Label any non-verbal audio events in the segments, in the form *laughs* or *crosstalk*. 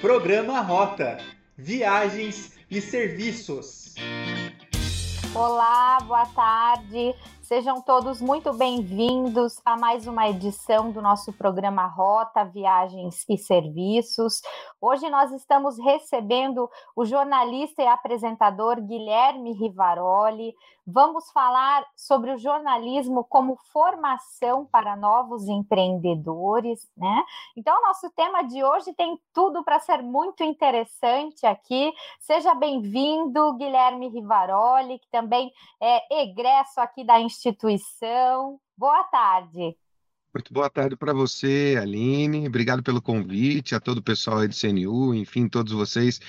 Programa Rota Viagens e Serviços. Olá, boa tarde. Sejam todos muito bem-vindos a mais uma edição do nosso programa Rota, Viagens e Serviços. Hoje nós estamos recebendo o jornalista e apresentador Guilherme Rivaroli. Vamos falar sobre o jornalismo como formação para novos empreendedores, né? Então, o nosso tema de hoje tem tudo para ser muito interessante aqui. Seja bem-vindo, Guilherme Rivaroli, que também é egresso aqui da instituição instituição. Boa tarde. Muito boa tarde para você, Aline. Obrigado pelo convite, a todo o pessoal aí do CNU, enfim, todos vocês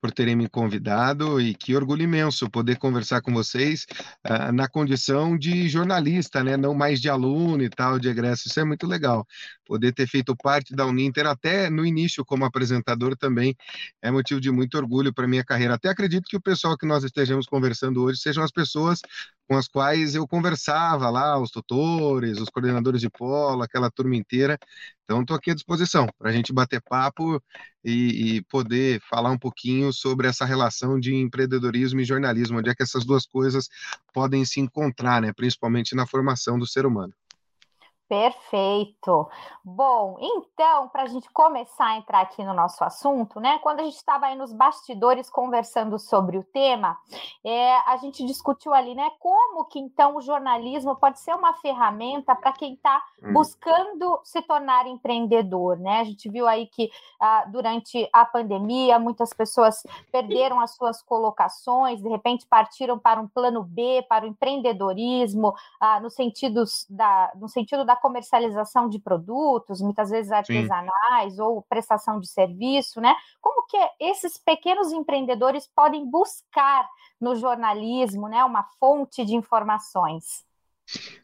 por terem me convidado e que orgulho imenso poder conversar com vocês uh, na condição de jornalista, né? Não mais de aluno e tal, de egresso. Isso é muito legal. Poder ter feito parte da Uninter até no início como apresentador também é motivo de muito orgulho para minha carreira. Até acredito que o pessoal que nós estejamos conversando hoje sejam as pessoas com as quais eu conversava lá, os tutores, os coordenadores de polo, aquela turma inteira. Então, estou aqui à disposição para a gente bater papo e, e, poder falar um pouquinho sobre essa relação de empreendedorismo e jornalismo, onde é que essas duas coisas podem se encontrar, né, principalmente na formação do ser humano. Perfeito. Bom, então, para a gente começar a entrar aqui no nosso assunto, né? Quando a gente estava aí nos bastidores conversando sobre o tema, é, a gente discutiu ali, né? Como que então o jornalismo pode ser uma ferramenta para quem está hum. buscando se tornar empreendedor, né? A gente viu aí que ah, durante a pandemia muitas pessoas perderam as suas colocações, de repente partiram para um plano B, para o empreendedorismo, ah, no sentido da, no sentido da comercialização de produtos, muitas vezes artesanais Sim. ou prestação de serviço, né? Como que esses pequenos empreendedores podem buscar no jornalismo, né, uma fonte de informações?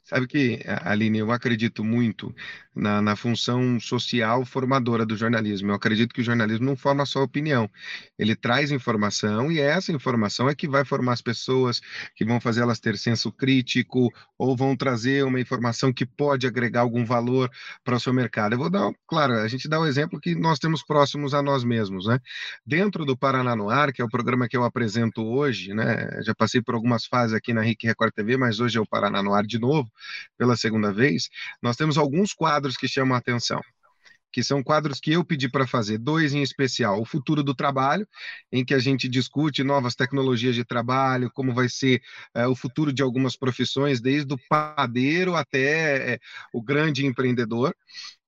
Sabe que, Aline, eu acredito muito na, na, função social formadora do jornalismo. Eu acredito que o jornalismo não forma só opinião, ele traz informação e essa informação é que vai formar as pessoas, que vão fazer elas ter senso crítico ou vão trazer uma informação que pode agregar algum valor para o seu mercado. Eu vou dar, claro, a gente dá o um exemplo que nós temos próximos a nós mesmos, né? Dentro do Paraná no Ar, que é o programa que eu apresento hoje, né? Já passei por algumas fases aqui na RIC Record TV, mas hoje é o Paraná no Ar de novo pela segunda vez, nós temos alguns quadros que chamam a atenção que são quadros que eu pedi para fazer, dois em especial, o futuro do trabalho, em que a gente discute novas tecnologias de trabalho, como vai ser é, o futuro de algumas profissões, desde o padeiro até é, o grande empreendedor.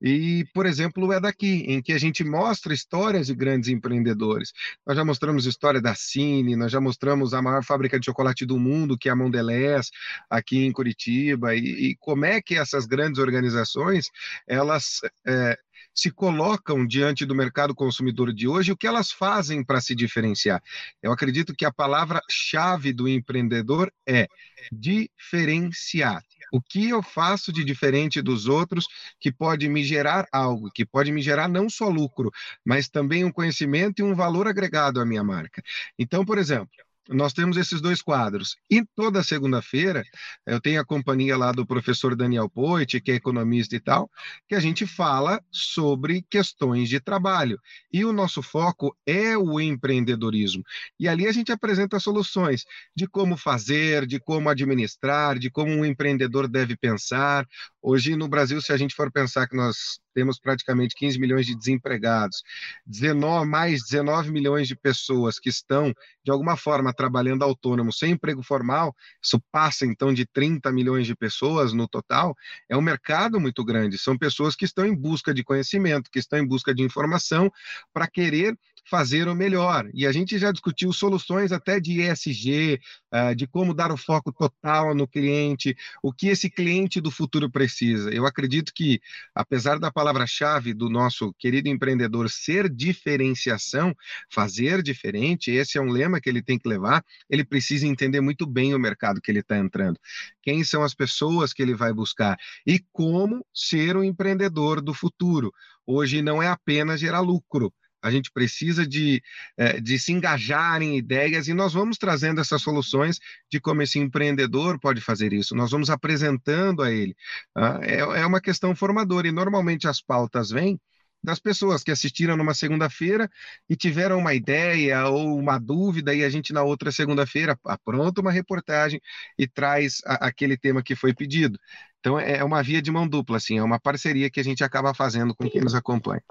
E, por exemplo, é daqui, em que a gente mostra histórias de grandes empreendedores. Nós já mostramos a história da Cine, nós já mostramos a maior fábrica de chocolate do mundo, que é a Mondelez, aqui em Curitiba, e, e como é que essas grandes organizações, elas é, se colocam diante do mercado consumidor de hoje, o que elas fazem para se diferenciar. Eu acredito que a palavra-chave do empreendedor é diferenciar. O que eu faço de diferente dos outros que pode me gerar algo, que pode me gerar não só lucro, mas também um conhecimento e um valor agregado à minha marca. Então, por exemplo, nós temos esses dois quadros. E toda segunda-feira, eu tenho a companhia lá do professor Daniel Poit, que é economista e tal, que a gente fala sobre questões de trabalho. E o nosso foco é o empreendedorismo. E ali a gente apresenta soluções de como fazer, de como administrar, de como um empreendedor deve pensar. Hoje no Brasil, se a gente for pensar que nós temos praticamente 15 milhões de desempregados, 19, mais 19 milhões de pessoas que estão, de alguma forma, trabalhando autônomo, sem emprego formal, isso passa então de 30 milhões de pessoas no total, é um mercado muito grande. São pessoas que estão em busca de conhecimento, que estão em busca de informação para querer fazer o melhor. E a gente já discutiu soluções até de ESG, uh, de como dar o foco total no cliente, o que esse cliente do futuro precisa. Eu acredito que, apesar da palavra-chave do nosso querido empreendedor ser diferenciação, fazer diferente, esse é um lema que ele tem que levar, ele precisa entender muito bem o mercado que ele está entrando. Quem são as pessoas que ele vai buscar e como ser o empreendedor do futuro. Hoje não é apenas gerar lucro, a gente precisa de, é, de se engajar em ideias e nós vamos trazendo essas soluções de como esse empreendedor pode fazer isso, nós vamos apresentando a ele. Tá? É, é uma questão formadora e normalmente as pautas vêm das pessoas que assistiram numa segunda-feira e tiveram uma ideia ou uma dúvida, e a gente, na outra segunda-feira, apronta uma reportagem e traz aquele tema que foi pedido. Então, é, é uma via de mão dupla, assim, é uma parceria que a gente acaba fazendo com quem nos acompanha.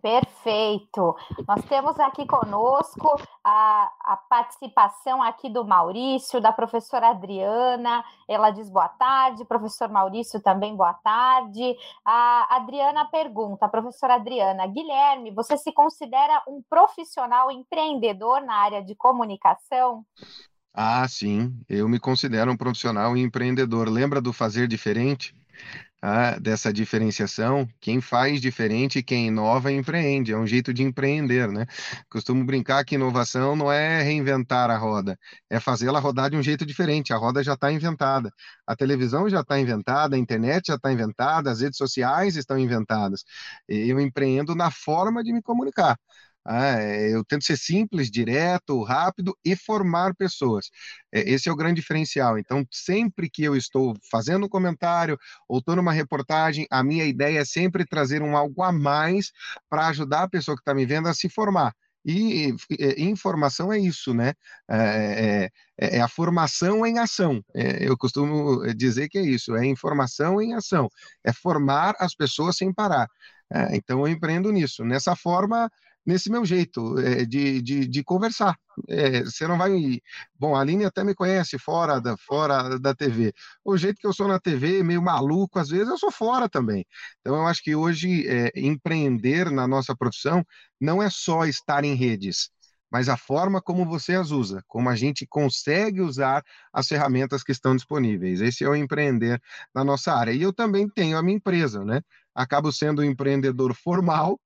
Perfeito. Nós temos aqui conosco a, a, participação aqui do Maurício, da professora Adriana. Ela diz boa tarde, professor Maurício também boa tarde. A Adriana pergunta, professora Adriana, Guilherme, você se considera um profissional empreendedor na área de comunicação? Ah, sim, eu me considero um profissional empreendedor. Lembra do fazer diferente? Ah, dessa diferenciação, quem faz diferente, quem inova, empreende, é um jeito de empreender, né? Costumo brincar que inovação não é reinventar a roda, é fazê-la rodar de um jeito diferente, a roda já está inventada, a televisão já está inventada, a internet já está inventada, as redes sociais estão inventadas, eu empreendo na forma de me comunicar, ah, é, eu tento ser simples, direto, rápido e formar pessoas. É, esse é o grande diferencial. Então, sempre que eu estou fazendo um comentário ou estou numa reportagem, a minha ideia é sempre trazer um algo a mais para ajudar a pessoa que está me vendo a se formar. E, e, informação é isso, né? É, é, é, a formação em ação. É, eu costumo dizer que é isso, é informação em ação. É formar as pessoas sem parar. É, então eu empreendo nisso. Nessa forma, nesse meu jeito é, de, de, de, conversar. É, você não vai. Bom, a Aline até me conhece fora da, fora da TV. O jeito que eu sou na TV, meio maluco, às vezes eu sou fora também. Então, eu acho que hoje é, empreender na nossa profissão não é só estar em redes, mas a forma como você as usa, como a gente consegue usar as ferramentas que estão disponíveis. Esse é o empreender na nossa área. E eu também tenho a minha empresa, né? Acabo sendo um empreendedor formal,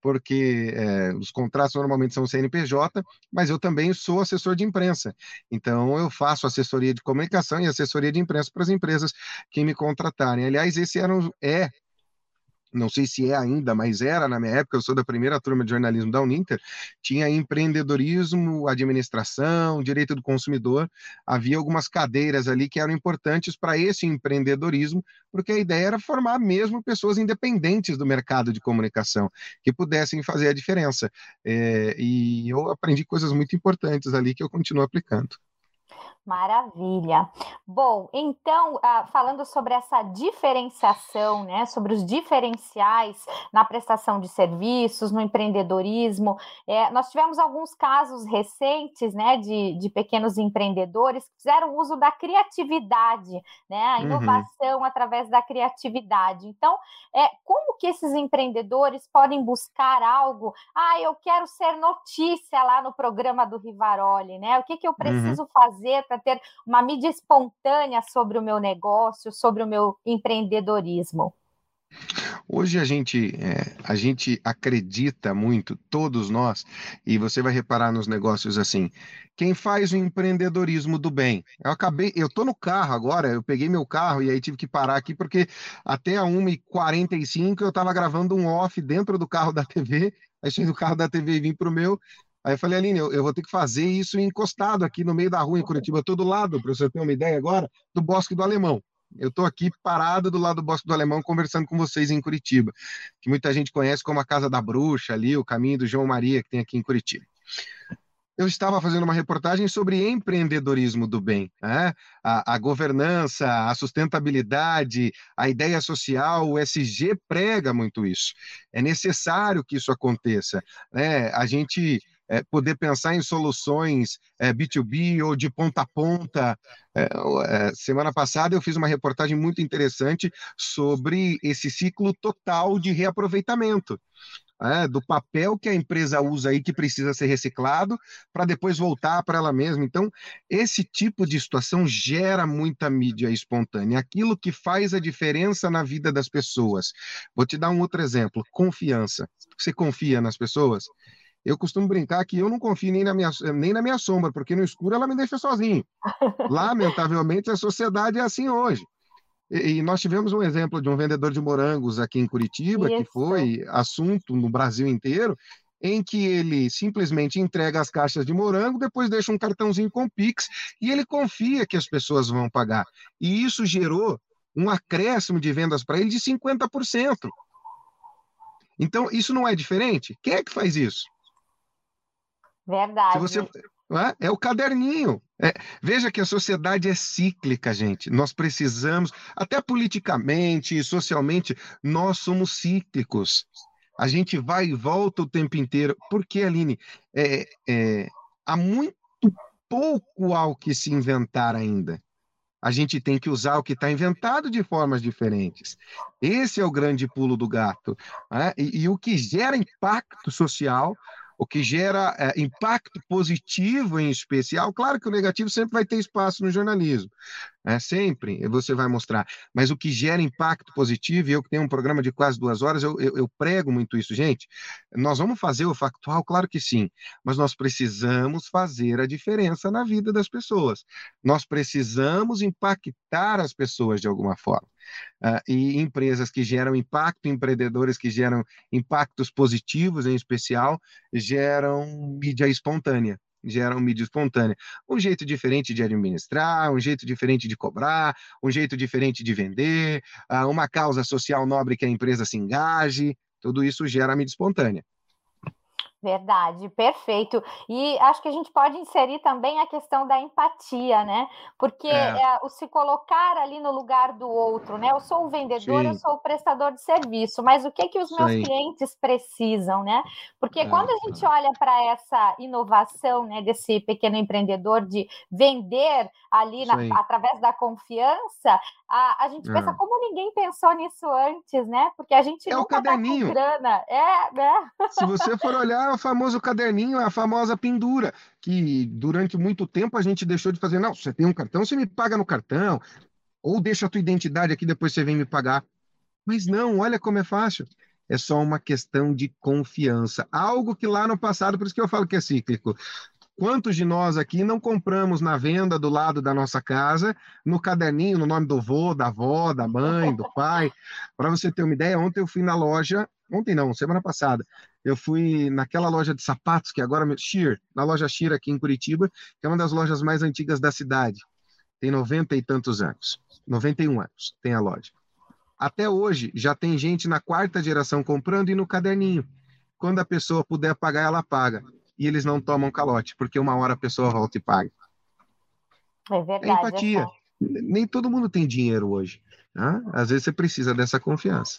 porque é, os contratos normalmente são CNPJ, mas eu também sou assessor de imprensa. Então, eu faço assessoria de comunicação e assessoria de imprensa para as empresas que me contratarem. Aliás, esse era um, é não sei se é ainda, mas era na minha época, eu sou da primeira turma de jornalismo da Uninter, tinha empreendedorismo, administração, direito do consumidor, havia algumas cadeiras ali que eram importantes para esse empreendedorismo, porque a ideia era formar mesmo pessoas independentes do mercado de comunicação, que pudessem fazer a diferença. É, e eu aprendi coisas muito importantes ali que eu continuo aplicando. Maravilha. Bom, então, ah, falando sobre essa diferenciação, né, sobre os diferenciais na prestação de serviços, no empreendedorismo, é, nós tivemos alguns casos recentes, né, de, de pequenos empreendedores que fizeram uso da criatividade, né, a uhum. inovação uhum. através da criatividade. Então, é, como que esses empreendedores podem buscar algo? Ah, eu quero ser notícia lá no programa do Rivaroli, né? O que, que eu uhum. preciso uhum. fazer para ter uma mídia espontânea sobre o meu negócio, sobre o meu empreendedorismo? Hoje a gente, é, a gente acredita muito, todos nós, e você vai reparar nos negócios assim, quem faz o empreendedorismo do bem. Eu acabei, eu tô no carro agora, eu peguei meu carro e aí tive que parar aqui porque até a 1h45 eu estava gravando um off dentro do carro da TV, aí saí do carro da TV e vim pro meu, Aí eu falei, Aline, eu, eu, vou ter que fazer isso encostado aqui no meio da rua em Curitiba, todo lado, para você ter uma ideia agora, do Bosque do Alemão. Eu estou aqui parado do lado do Bosque do Alemão conversando com vocês em Curitiba, que muita gente conhece como a Casa da Bruxa ali, o caminho do João Maria que tem aqui em Curitiba. Eu estava fazendo uma reportagem sobre empreendedorismo do bem, né? a, a governança, a sustentabilidade, a ideia social, o SG prega muito isso. É necessário que isso aconteça. Né? A gente é, poder pensar em soluções é, B2B ou de ponta a ponta. É, é, semana passada eu fiz uma reportagem muito interessante sobre esse ciclo total de reaproveitamento. É, do papel que a empresa usa aí que precisa ser reciclado para depois voltar para ela mesma. Então, esse tipo de situação gera muita mídia espontânea, aquilo que faz a diferença na vida das pessoas. Vou te dar um outro exemplo: confiança. Você confia nas pessoas? Eu costumo brincar que eu não confio nem na minha, nem na minha sombra, porque no escuro ela me deixa sozinho. *laughs* Lamentavelmente, a sociedade é assim hoje. E, e, nós tivemos um exemplo de um vendedor de morangos aqui em Curitiba, Isso. que foi assunto no Brasil inteiro, em que ele simplesmente entrega as caixas de morango, depois deixa um cartãozinho com Pix e ele confia que as pessoas vão pagar. E isso gerou um acréscimo de vendas para ele de 50%. Então, isso não é diferente? Quem é que faz isso? Verdade. Se você, é? é o caderninho. É, veja que a sociedade é cíclica, gente. Nós precisamos, até politicamente, socialmente, nós somos cíclicos. A gente vai e volta o tempo inteiro. Por que, Aline? É, é, há muito pouco ao que se inventar ainda. A gente tem que usar o que está inventado de formas diferentes. Esse é o grande pulo do gato. Né? E, e o que gera impacto social o que gera é, impacto positivo em especial. Claro que o negativo sempre vai ter espaço no jornalismo, é sempre você vai mostrar, mas o que gera impacto positivo, e eu que tenho um programa de quase duas horas, eu, eu, eu prego muito isso, gente. Nós vamos fazer o factual, claro que sim, mas nós precisamos fazer a diferença na vida das pessoas. Nós precisamos impactar as pessoas de alguma forma. Uh, e empresas que geram impacto, empreendedores que geram impactos positivos, em especial, geram mídia espontânea geram mídia espontânea. Um jeito diferente de administrar, um jeito diferente de cobrar, um jeito diferente de vender, uh, uma causa social nobre que a empresa se engaje, tudo isso gera mídia espontânea. Verdade, perfeito. E acho que a gente pode inserir também a questão da empatia, né? Porque é. É, o se colocar ali no lugar do outro, né? Eu sou o vendedor, Sim. eu sou o prestador de serviço, mas o que que os meus clientes precisam, né? Porque é. quando a gente olha para essa inovação, né, desse pequeno empreendedor de vender ali na, através da confiança, a, a gente pensa é. como ninguém pensou nisso antes, né? Porque a gente é nunca o caderninho. Tá com grana. É, né? Se você for olhar é o famoso caderninho, é a famosa pendura, que durante muito tempo a gente deixou de fazer. Não, você tem um cartão, você me paga no cartão, ou deixa a tua identidade aqui, depois você vem me pagar. Mas não, olha como é fácil. É só uma questão de confiança. Algo que lá no passado, por isso que eu falo que é cíclico. Quantos de nós aqui não compramos na venda do lado da nossa casa, no caderninho, no nome do vô, da avó, da mãe, do pai? Para você ter uma ideia, ontem eu fui na loja, ontem não, semana passada, eu fui naquela loja de sapatos que agora Sheer, na loja Sheer aqui em Curitiba, que é uma das lojas mais antigas da cidade. Tem noventa e tantos anos, 91 anos tem a loja. Até hoje já tem gente na quarta geração comprando e no caderninho. Quando a pessoa puder pagar, ela paga e eles não tomam calote, porque uma hora a pessoa volta e paga. É verdade. É empatia. É Nem todo mundo tem dinheiro hoje. Né? Às vezes você precisa dessa confiança.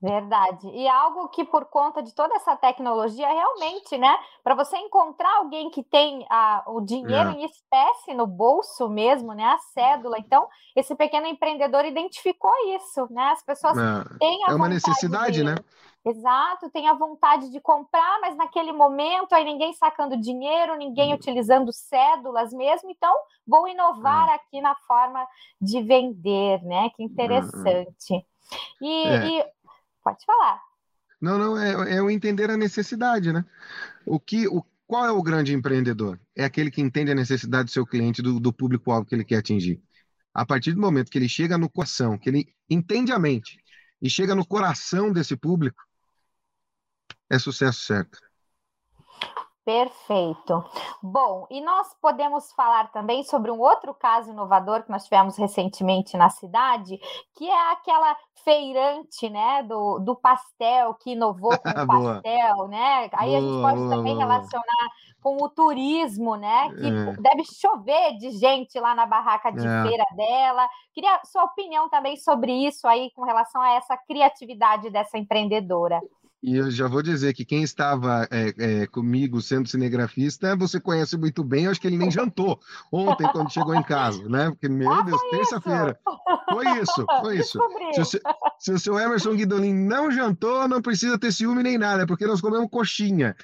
Verdade. E algo que, por conta de toda essa tecnologia, realmente, né? Para você encontrar alguém que tem a, o dinheiro é. em espécie no bolso mesmo, né? A cédula. Então, esse pequeno empreendedor identificou isso, né? As pessoas é. têm a É uma necessidade, de... né? Exato, tem a vontade de comprar, mas naquele momento aí ninguém sacando dinheiro, ninguém hum. utilizando cédulas mesmo, então vou inovar é. aqui na forma de vender, né? Que hum, hum. interessante. E, é. e pode falar. Não, não, é, é o entender a necessidade, né? O que, o, qual é o grande empreendedor? É aquele que entende a necessidade do seu cliente, do, do público-alvo que ele quer atingir. A partir do momento que ele chega no coração, que ele entende a mente e chega no coração desse público, é sucesso certo. Perfeito. Bom, e nós podemos falar também sobre um outro caso inovador que nós tivemos recentemente na cidade, que é aquela feirante, né, do, do pastel que inovou com *laughs* o pastel, né? Aí boa, a gente pode boa, também boa. relacionar com o turismo, né? Que é. deve chover de gente lá na barraca de é. feira dela. Queria sua opinião também sobre isso aí com relação a essa criatividade dessa empreendedora. E eu já vou dizer que quem estava é, é, comigo sendo cinegrafista, você conhece muito bem, eu acho que ele nem jantou ontem quando chegou em casa, né? Porque, meu ah, Deus, terça-feira. Foi isso, foi *laughs* isso. Se o, seu, se o seu Emerson Guidolin não jantou, não precisa ter ciúme nem nada, porque nós comemos coxinha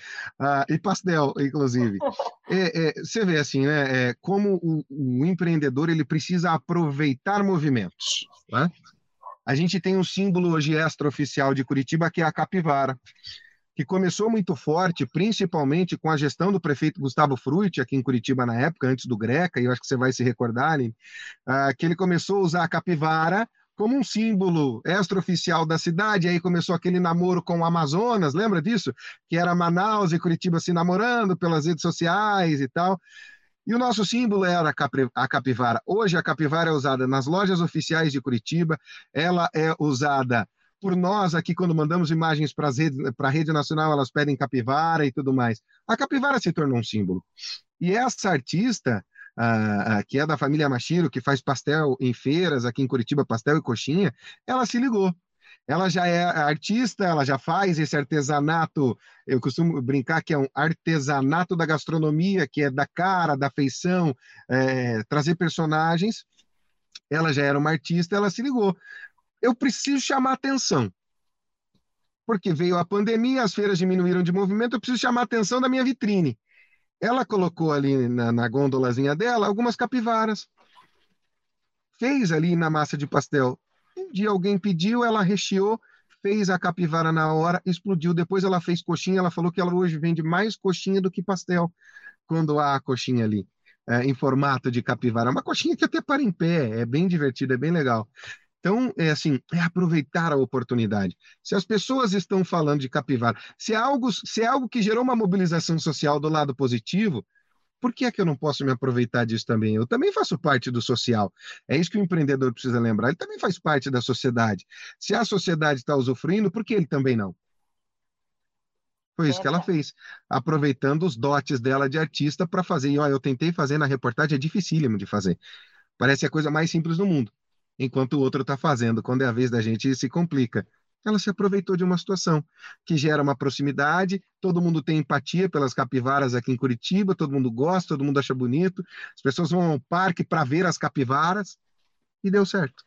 uh, e pastel, inclusive. É, é, você vê assim, né? É, como o, o empreendedor ele precisa aproveitar movimentos. Né? A gente tem um símbolo hoje extraoficial de Curitiba, que é a capivara, que começou muito forte, principalmente com a gestão do prefeito Gustavo Frutti, aqui em Curitiba na época, antes do Greca, e eu acho que você vai se recordar, uh, que ele começou a usar a capivara como um símbolo extraoficial da cidade, aí começou aquele namoro com o Amazonas, lembra disso? Que era Manaus e Curitiba se namorando pelas redes sociais e tal. E o nosso símbolo era a capivara. Hoje a capivara é usada nas lojas oficiais de Curitiba, ela é usada por nós aqui, quando mandamos imagens para a rede nacional, elas pedem capivara e tudo mais. A capivara se tornou um símbolo. E essa artista, que é da família Machiro, que faz pastel em feiras, aqui em Curitiba, pastel e coxinha, ela se ligou. Ela já é artista, ela já faz esse artesanato, eu costumo brincar que é um artesanato da gastronomia, que é da cara, da feição, é, trazer personagens. Ela já era uma artista, ela se ligou eu preciso chamar atenção. Porque veio a pandemia, as feiras diminuíram de movimento, eu preciso chamar atenção da minha vitrine. Ela colocou ali na, na gôndolazinha dela algumas capivaras. Fez ali na massa de pastel. Um dia alguém pediu, ela recheou, fez a capivara na hora, explodiu. Depois ela fez coxinha, ela falou que ela hoje vende mais coxinha do que pastel, quando há a coxinha ali. É, em formato de capivara. Uma coxinha que até para em pé, é bem divertida, é bem legal. Então, é assim, é aproveitar a oportunidade. Se as pessoas estão falando de capivara, se é algo, se é algo que gerou uma mobilização social do lado positivo, por que é que eu não posso me aproveitar disso também? Eu também faço parte do social. É isso que o empreendedor precisa lembrar. Ele também faz parte da sociedade. Se a sociedade está usufruindo, por que ele também não? Foi isso que ela fez, aproveitando os dotes dela de artista para fazer. E ó, eu tentei fazer na reportagem, é dificílimo de fazer. Parece a coisa mais simples do mundo enquanto o outro está fazendo. Quando é a vez da gente, se complica. Ela se aproveitou de uma situação que gera uma proximidade, todo mundo tem empatia pelas capivaras aqui em Curitiba, todo mundo gosta, todo mundo acha bonito, as pessoas vão ao parque para ver as capivaras e deu certo.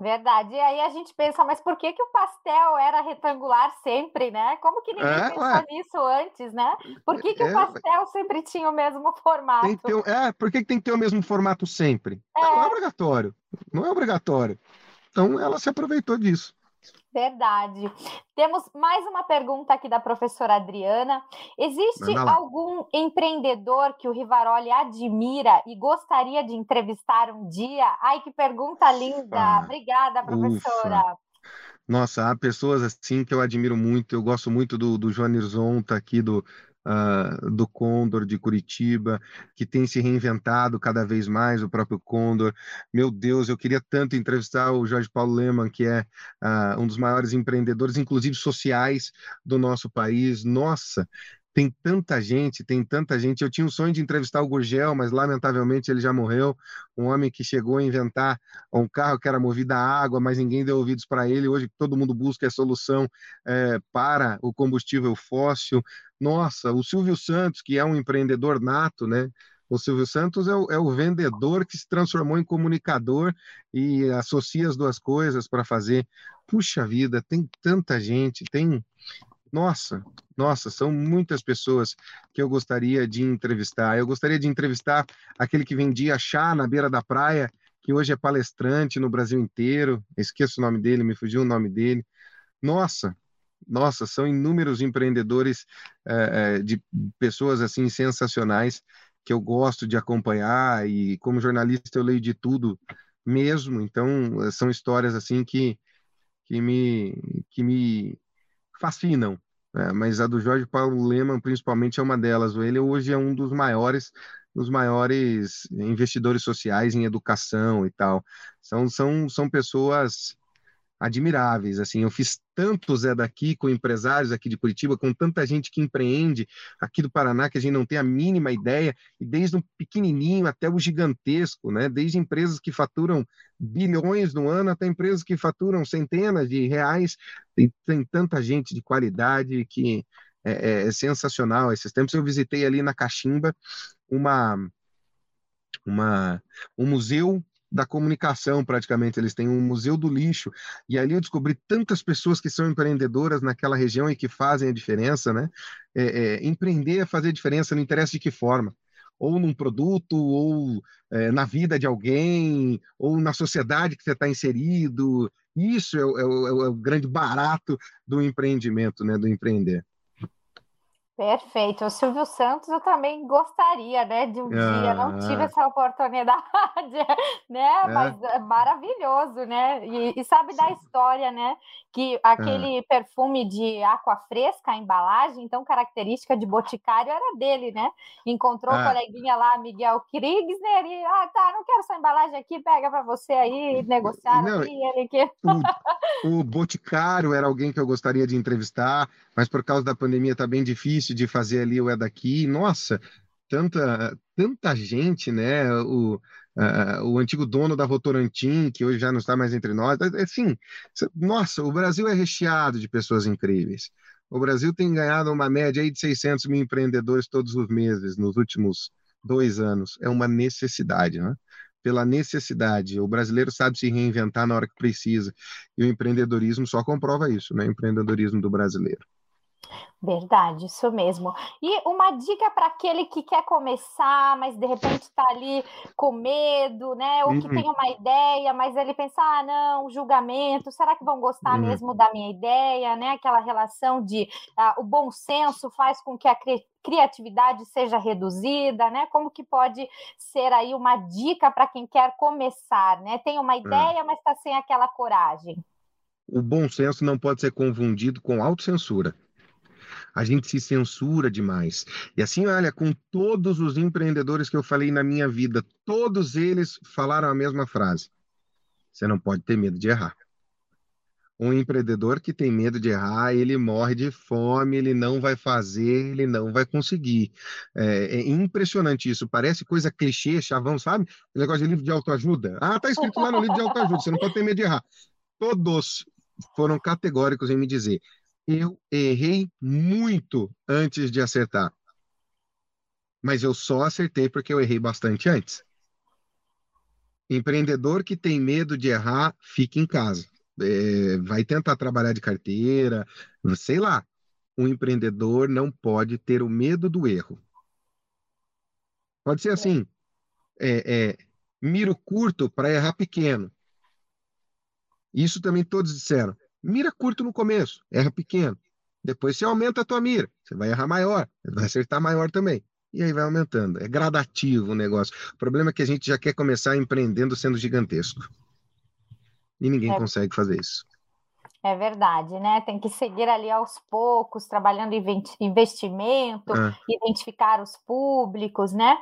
Verdade. E aí a gente pensa, mas por que, que o pastel era retangular sempre, né? Como que ninguém é, pensou ué. nisso antes, né? Por que, que é, o pastel sempre tinha o mesmo formato? Ter, é, por que, que tem que ter o mesmo formato sempre? É. Não é obrigatório. Não é obrigatório. Então ela se aproveitou disso. Verdade. Temos mais uma pergunta aqui da professora Adriana. Existe algum empreendedor que o Rivaroli admira e gostaria de entrevistar um dia? Ai, que pergunta linda! Ah, Obrigada, professora. Ufa. Nossa, há pessoas assim que eu admiro muito. Eu gosto muito do, do João Zonta aqui do, uh, do Condor de Curitiba, que tem se reinventado cada vez mais, o próprio Condor. Meu Deus, eu queria tanto entrevistar o Jorge Paulo Leman, que é uh, um dos maiores empreendedores, inclusive sociais, do nosso país. Nossa, tem tanta gente, tem tanta gente. Eu tinha o sonho de entrevistar o Gurgel, mas lamentavelmente ele já morreu. Um homem que chegou a inventar um carro que era movido a água, mas ninguém deu ouvidos para ele. Hoje todo mundo busca a solução é, para o combustível fóssil. Nossa, o Silvio Santos, que é um empreendedor nato, né? O Silvio Santos é o, é o vendedor que se transformou em comunicador e associa as duas coisas para fazer. Puxa vida, tem tanta gente, tem nossa, nossa, são muitas pessoas que eu gostaria de entrevistar. Eu gostaria de entrevistar aquele que vendia chá na beira da praia, que hoje é palestrante no Brasil inteiro. Esqueço o nome dele, me fugiu o nome dele. Nossa, nossa, são inúmeros empreendedores é, de pessoas assim sensacionais que eu gosto de acompanhar e como jornalista eu leio de tudo mesmo. Então são histórias assim que que me que me fascinam. Né? Mas a do Jorge Paulo Leman, principalmente, é uma delas. Ele hoje é um dos maiores dos maiores investidores sociais em educação e tal. São, são, são pessoas admiráveis. Assim, eu fiz tanto Zé daqui com empresários aqui de Curitiba, com tanta gente que empreende aqui do Paraná que a gente não tem a mínima ideia, e desde o pequenininho até o gigantesco, né? Desde empresas que faturam bilhões no ano até empresas que faturam centenas de reais. Tem, tem tanta gente de qualidade que é, é, é sensacional. Esses tempos eu visitei ali na Caximba uma uma um museu da comunicação, praticamente. Eles têm um museu do lixo. E ali eu descobri tantas pessoas que são empreendedoras naquela região e que fazem a diferença, né? É, é, empreender é fazer diferença, não interessa de que forma. Ou num produto, ou é, na vida de alguém, ou na sociedade que você está inserido. Isso é, é, é, o grande barato do empreendimento, né? Do empreender. Perfeito. O Silvio Santos eu também gostaria, né, de um ah, dia, não tive essa oportunidade, *laughs* né, é. mas é maravilhoso, né, e, e sabe da história, né, que aquele é. perfume de aqua fresca, a embalagem, então característica de boticário era dele, né, encontrou o ah. coleguinha lá, Miguel Kriegsner, e, ah, tá, não quero essa embalagem aqui, pega para você aí, negociar aqui, ele que... o, o boticário era alguém que eu gostaria de entrevistar, mas por causa da pandemia tá bem difícil de fazer ali o é daqui. Nossa, tanta tanta gente, né? O, uh, o antigo dono da Votorantim, que hoje já não está mais entre nós. Assim, nossa, o Brasil é recheado de pessoas incríveis. O Brasil tem ganhado uma média aí de 600 mil empreendedores todos os meses nos últimos dois anos. É uma necessidade, né? Pela necessidade. O brasileiro sabe se reinventar na hora que precisa. E o empreendedorismo só comprova isso, né? O empreendedorismo do brasileiro. Verdade, isso mesmo. E uma dica para aquele que quer começar, mas de repente está ali com medo, né? Ou que uhum. tem uma ideia, mas ele pensa, ah, não, julgamento, será que vão gostar uhum. mesmo da minha ideia, né? Aquela relação de ah, o bom senso faz com que a cri criatividade seja reduzida, né? Como que pode ser aí uma dica para quem quer começar, né? Tem uma é. ideia, mas está sem aquela coragem. O bom senso não pode ser confundido com autocensura a gente se censura demais. E assim, olha, com todos os empreendedores que eu falei na minha vida, todos eles falaram a mesma frase: você não pode ter medo de errar. Um empreendedor que tem medo de errar, ele morre de fome, ele não vai fazer, ele não vai conseguir. É, é impressionante isso. Parece coisa clichê, chavão, sabe? O negócio de livro de autoajuda. Ah, tá escrito lá no livro de autoajuda, você não pode ter medo de errar. Todos foram categóricos em me dizer: eu errei muito antes de acertar. Mas eu só acertei porque eu errei bastante antes. Empreendedor que tem medo de errar, fica em casa. É, vai tentar trabalhar de carteira, sei lá. Um empreendedor não pode ter o medo do erro. Pode ser assim: é, é, miro curto para errar pequeno. Isso também todos disseram. Mira curto no começo, erra pequeno. Depois você aumenta a tua mira, você vai errar maior, vai acertar maior também. E aí vai aumentando. É gradativo o negócio. O problema é que a gente já quer começar empreendendo sendo gigantesco. E ninguém é. consegue fazer isso. É verdade, né? Tem que seguir ali aos poucos, trabalhando em investimento, é. identificar os públicos, né?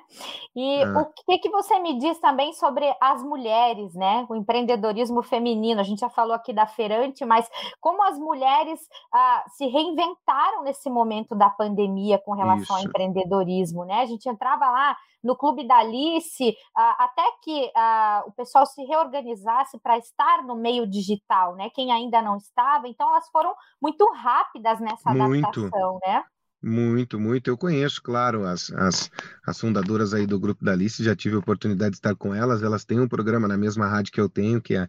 E é. o que, que você me diz também sobre as mulheres, né? O empreendedorismo feminino. A gente já falou aqui da Ferante, mas como as mulheres ah, se reinventaram nesse momento da pandemia com relação Isso. ao empreendedorismo, né? A gente entrava lá no Clube da Alice, ah, até que ah, o pessoal se reorganizasse para estar no meio digital, né? Quem ainda não estava, então elas foram muito rápidas nessa muito. adaptação, né? Muito, muito. Eu conheço, claro, as, as, as fundadoras aí do Grupo da Alice, já tive a oportunidade de estar com elas. Elas têm um programa na mesma rádio que eu tenho, que é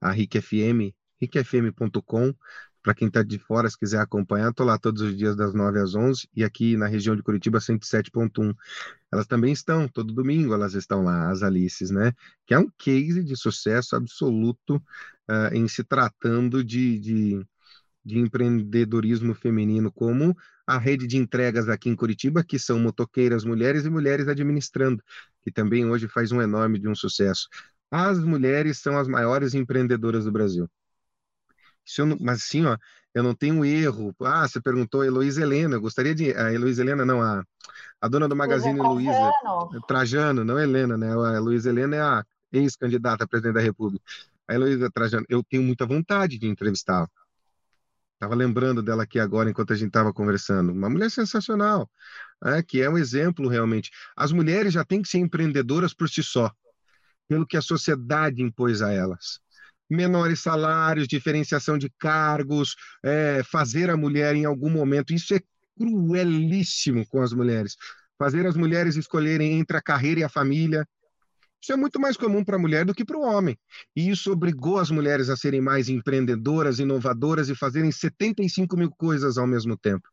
a RIC FM, ricfm.com. Para quem está de fora, se quiser acompanhar, estou lá todos os dias das 9 às 11 e aqui na região de Curitiba 107.1. Elas também estão, todo domingo elas estão lá, as Alices, né? Que é um case de sucesso absoluto uh, em se tratando de, de, de empreendedorismo feminino, como a rede de entregas aqui em Curitiba, que são motoqueiras mulheres e mulheres administrando, que também hoje faz um enorme de um sucesso. As mulheres são as maiores empreendedoras do Brasil. Não, mas assim, ó, eu não tenho erro. Ah, você perguntou a Heloísa Helena, eu gostaria de. A Heloísa Helena, não, a, a dona do Magazine Luiza. Trajano. Trajano, não Helena, né? A Heloísa Helena é a ex-candidata a presidente da República. A Heloísa Trajano, eu tenho muita vontade de entrevistá-la. Estava lembrando dela aqui agora, enquanto a gente estava conversando. Uma mulher sensacional, né? que é um exemplo realmente. As mulheres já têm que ser empreendedoras por si só, pelo que a sociedade impôs a elas menores salários, diferenciação de cargos, é, fazer a mulher em algum momento. Isso é cruelíssimo com as mulheres. Fazer as mulheres escolherem entre a carreira e a família. Isso é muito mais comum para a mulher do que para o homem. E isso obrigou as mulheres a serem mais empreendedoras, inovadoras e fazerem 75 mil coisas ao mesmo tempo.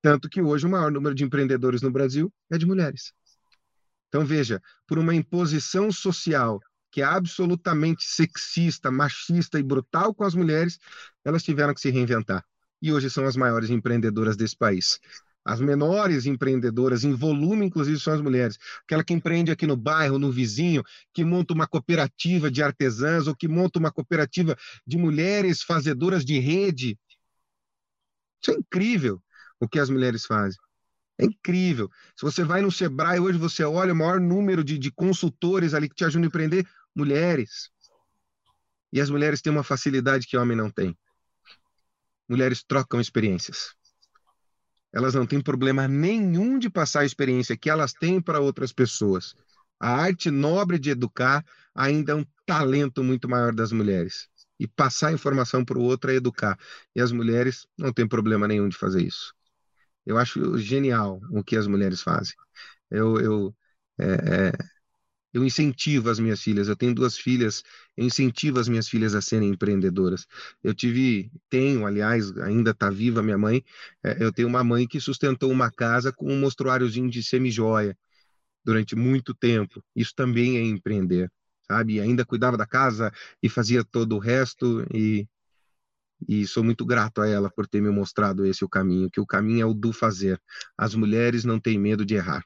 Tanto que hoje o maior número de empreendedores no Brasil é de mulheres. Então, veja, por uma imposição social que é absolutamente sexista, machista e brutal com as mulheres, elas tiveram que se reinventar. E hoje são as maiores empreendedoras desse país. As menores empreendedoras, em volume, inclusive, são as mulheres. Aquela que empreende aqui no bairro, no vizinho, que monta uma cooperativa de artesãs ou que monta uma cooperativa de mulheres fazedoras de rede. Isso é incrível o que as mulheres fazem. É incrível. Se você vai no Sebrae hoje, você olha o maior número de, de consultores ali que te ajudam a empreender, mulheres. E as mulheres têm uma facilidade que o homem não tem. Mulheres trocam experiências. Elas não têm problema nenhum de passar a experiência que elas têm para outras pessoas. A arte nobre de educar ainda é um talento muito maior das mulheres. E passar informação para o outro é educar. E as mulheres não têm problema nenhum de fazer isso. Eu acho genial o que as mulheres fazem. Eu, eu, é, é eu incentivo as minhas filhas. Eu tenho duas filhas, eu incentivo as minhas filhas a serem empreendedoras. Eu tive, tenho, aliás, ainda está viva minha mãe. É, eu tenho uma mãe que sustentou uma casa com um mostruáriozinho de semijoia durante muito tempo. Isso também é empreender, sabe? E ainda cuidava da casa e fazia todo o resto e e sou muito grato a ela por ter me mostrado esse o caminho, que o caminho é o do fazer. As mulheres não têm medo de errar.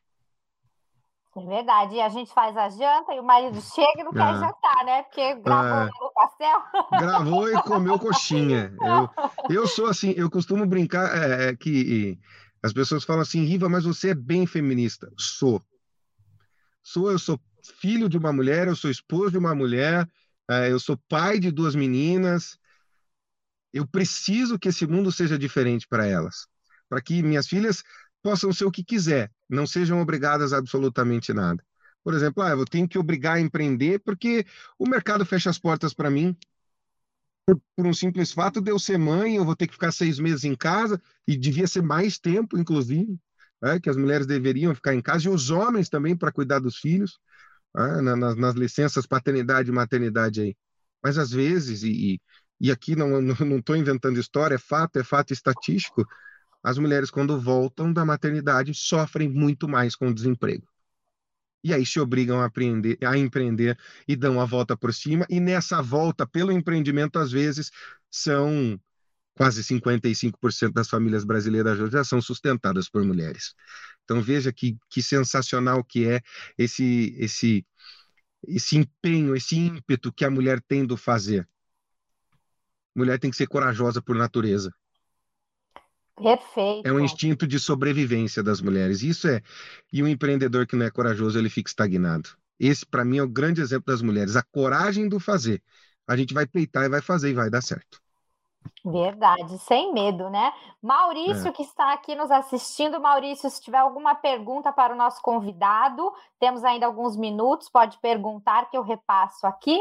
É verdade. E a gente faz a janta e o marido chega e não quer ah. jantar, né? Porque gravou ah. no pastel. *laughs* Gravou e comeu coxinha. Eu, eu sou assim, eu costumo brincar é, é, que as pessoas falam assim, Riva, mas você é bem feminista. Sou. Sou, eu sou filho de uma mulher, eu sou esposo de uma mulher, é, eu sou pai de duas meninas. Eu preciso que esse mundo seja diferente para elas. Para que minhas filhas possam ser o que quiser, não sejam obrigadas a absolutamente nada. Por exemplo, ah, eu tenho que obrigar a empreender porque o mercado fecha as portas para mim. Por, por, um simples fato de eu ser mãe, eu vou ter que ficar seis meses em casa, e devia ser mais tempo, inclusive, é, que as mulheres deveriam ficar em casa, e os homens também para cuidar dos filhos, é, nas, nas, licenças paternidade e maternidade aí. Mas às vezes, e, e aqui não estou inventando história, é fato, é fato estatístico, as mulheres, quando voltam da maternidade, sofrem muito mais com o desemprego. E aí se obrigam a, aprender, a empreender e dão a volta por cima. E nessa volta pelo empreendimento, às vezes, são quase 55% das famílias brasileiras já são sustentadas por mulheres. Então veja que, que sensacional que é esse, esse, esse empenho, esse ímpeto que a mulher tem do fazer. Mulher tem que ser corajosa por natureza. Perfeito. É um instinto de sobrevivência das mulheres. Isso é. E um empreendedor que não é corajoso, ele fica estagnado. Esse, para mim, é o grande exemplo das mulheres. A coragem do fazer. A gente vai peitar e vai fazer e vai dar certo. Verdade, sem medo, né? Maurício, é. que está aqui nos assistindo, Maurício, se tiver alguma pergunta para o nosso convidado, temos ainda alguns minutos, pode perguntar que eu repasso aqui.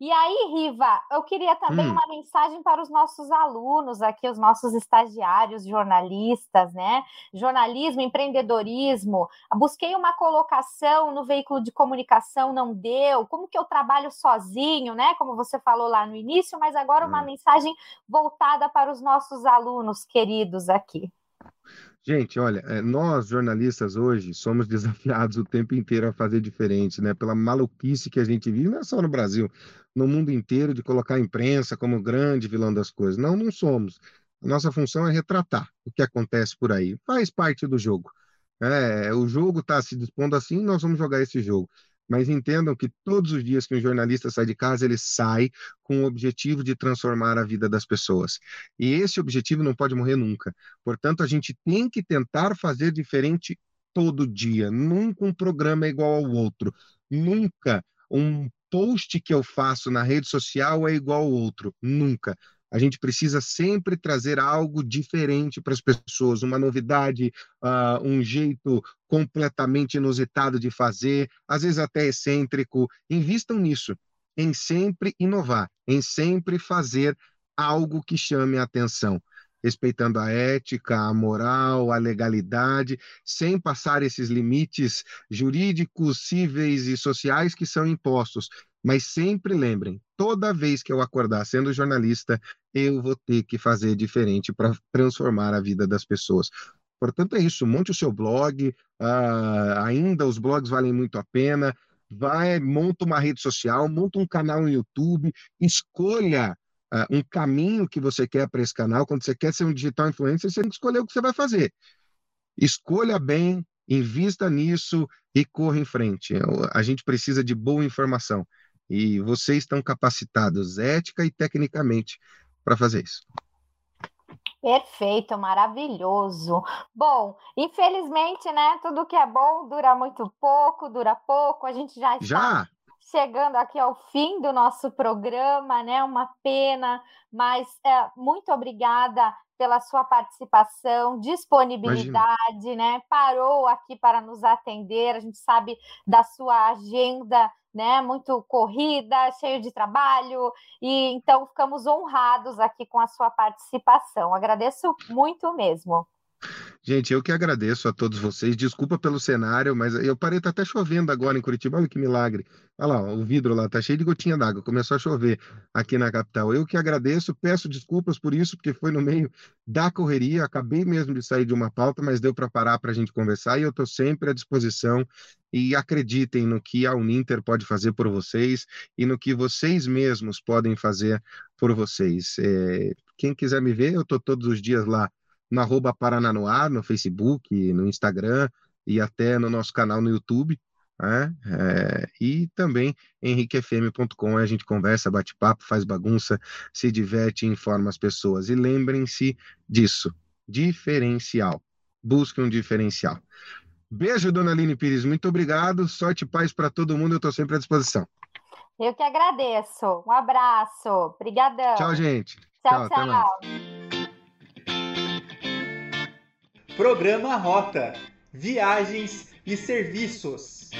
E aí, Riva, eu queria também hum. uma mensagem para os nossos alunos aqui, os nossos estagiários, jornalistas, né? Jornalismo, empreendedorismo. Busquei uma colocação no veículo de comunicação, não deu. Como que eu trabalho sozinho, né? Como você falou lá no início, mas agora uma hum. mensagem voltada para os nossos alunos queridos aqui? Gente, olha, é, nós jornalistas hoje somos *laughs* desafiados o tempo inteiro a fazer diferente, né? Pela maluquice que a gente vive, não é só no Brasil, no mundo inteiro, de colocar a imprensa como grande vilão das coisas. Não, não somos. A nossa função é retratar o que acontece por aí. Faz parte do jogo. É, o jogo está se dispondo assim, nós vamos jogar esse jogo mas entendam que todos os dias que um jornalista sai de casa, ele sai com o objetivo de transformar a vida das pessoas. E esse objetivo não pode morrer nunca. Portanto, a gente tem que tentar fazer diferente todo dia. Nunca um programa é igual ao outro. Nunca um post que eu faço na rede social é igual ao outro. Nunca. A gente precisa sempre trazer algo diferente para as pessoas, uma novidade, uh, um jeito completamente inusitado de fazer, às vezes até excêntrico. Invistam nisso, em sempre inovar, em sempre fazer algo que chame a atenção respeitando a ética, a moral, a legalidade, sem passar esses limites jurídicos, cíveis e sociais que são impostos. Mas sempre lembrem, toda vez que eu acordar sendo jornalista, eu vou ter que fazer diferente para transformar a vida das pessoas. Portanto, é isso. Monte o seu blog. Uh, ainda os blogs valem muito a pena. Vai, monta uma rede social, monta um canal no YouTube, escolha uh, um caminho que você quer para esse canal. Quando você quer ser um digital influencer, você tem que escolher o que você vai fazer. escolha bem, invista nisso e corra em frente. A gente precisa de boa informação e vocês estão capacitados ética e tecnicamente para fazer isso. Perfeito, maravilhoso. Bom, infelizmente, né, tudo que é bom dura muito pouco, dura pouco. A gente já está já? chegando aqui ao fim do nosso programa, né? Uma pena, mas é, muito obrigada pela sua participação, disponibilidade, Imagina. né? Parou aqui para nos atender. A gente sabe da sua agenda né? Muito corrida, cheio de trabalho, e então ficamos honrados aqui com a sua participação. Agradeço muito mesmo. Gente, eu que agradeço a todos vocês. Desculpa pelo cenário, mas eu parei, tá até chovendo agora em Curitiba. Olha que milagre. Olha lá, o vidro lá tá cheio de gotinha d'água. Começou a chover aqui na capital. Eu que agradeço, peço desculpas por isso, porque foi no meio da correria. Acabei mesmo de sair de uma pauta, mas deu para parar para a gente conversar e eu estou sempre à disposição. E acreditem no que a Uninter pode fazer por vocês e no que vocês mesmos podem fazer por vocês. É, quem quiser me ver, eu estou todos os dias lá no arroba Parananoar, no Facebook, no Instagram e até no nosso canal no YouTube. Né? É, e também henriquefm.com a gente conversa, bate papo, faz bagunça, se diverte e informa as pessoas. E lembrem-se disso, diferencial. Busque um diferencial. Beijo, dona Aline Pires, muito obrigado. Sorte e paz para todo mundo, eu estou sempre à disposição. Eu que agradeço. Um abraço. Obrigadão. Tchau, gente. Tchau, tchau. tchau. Programa Rota, Viagens e Serviços.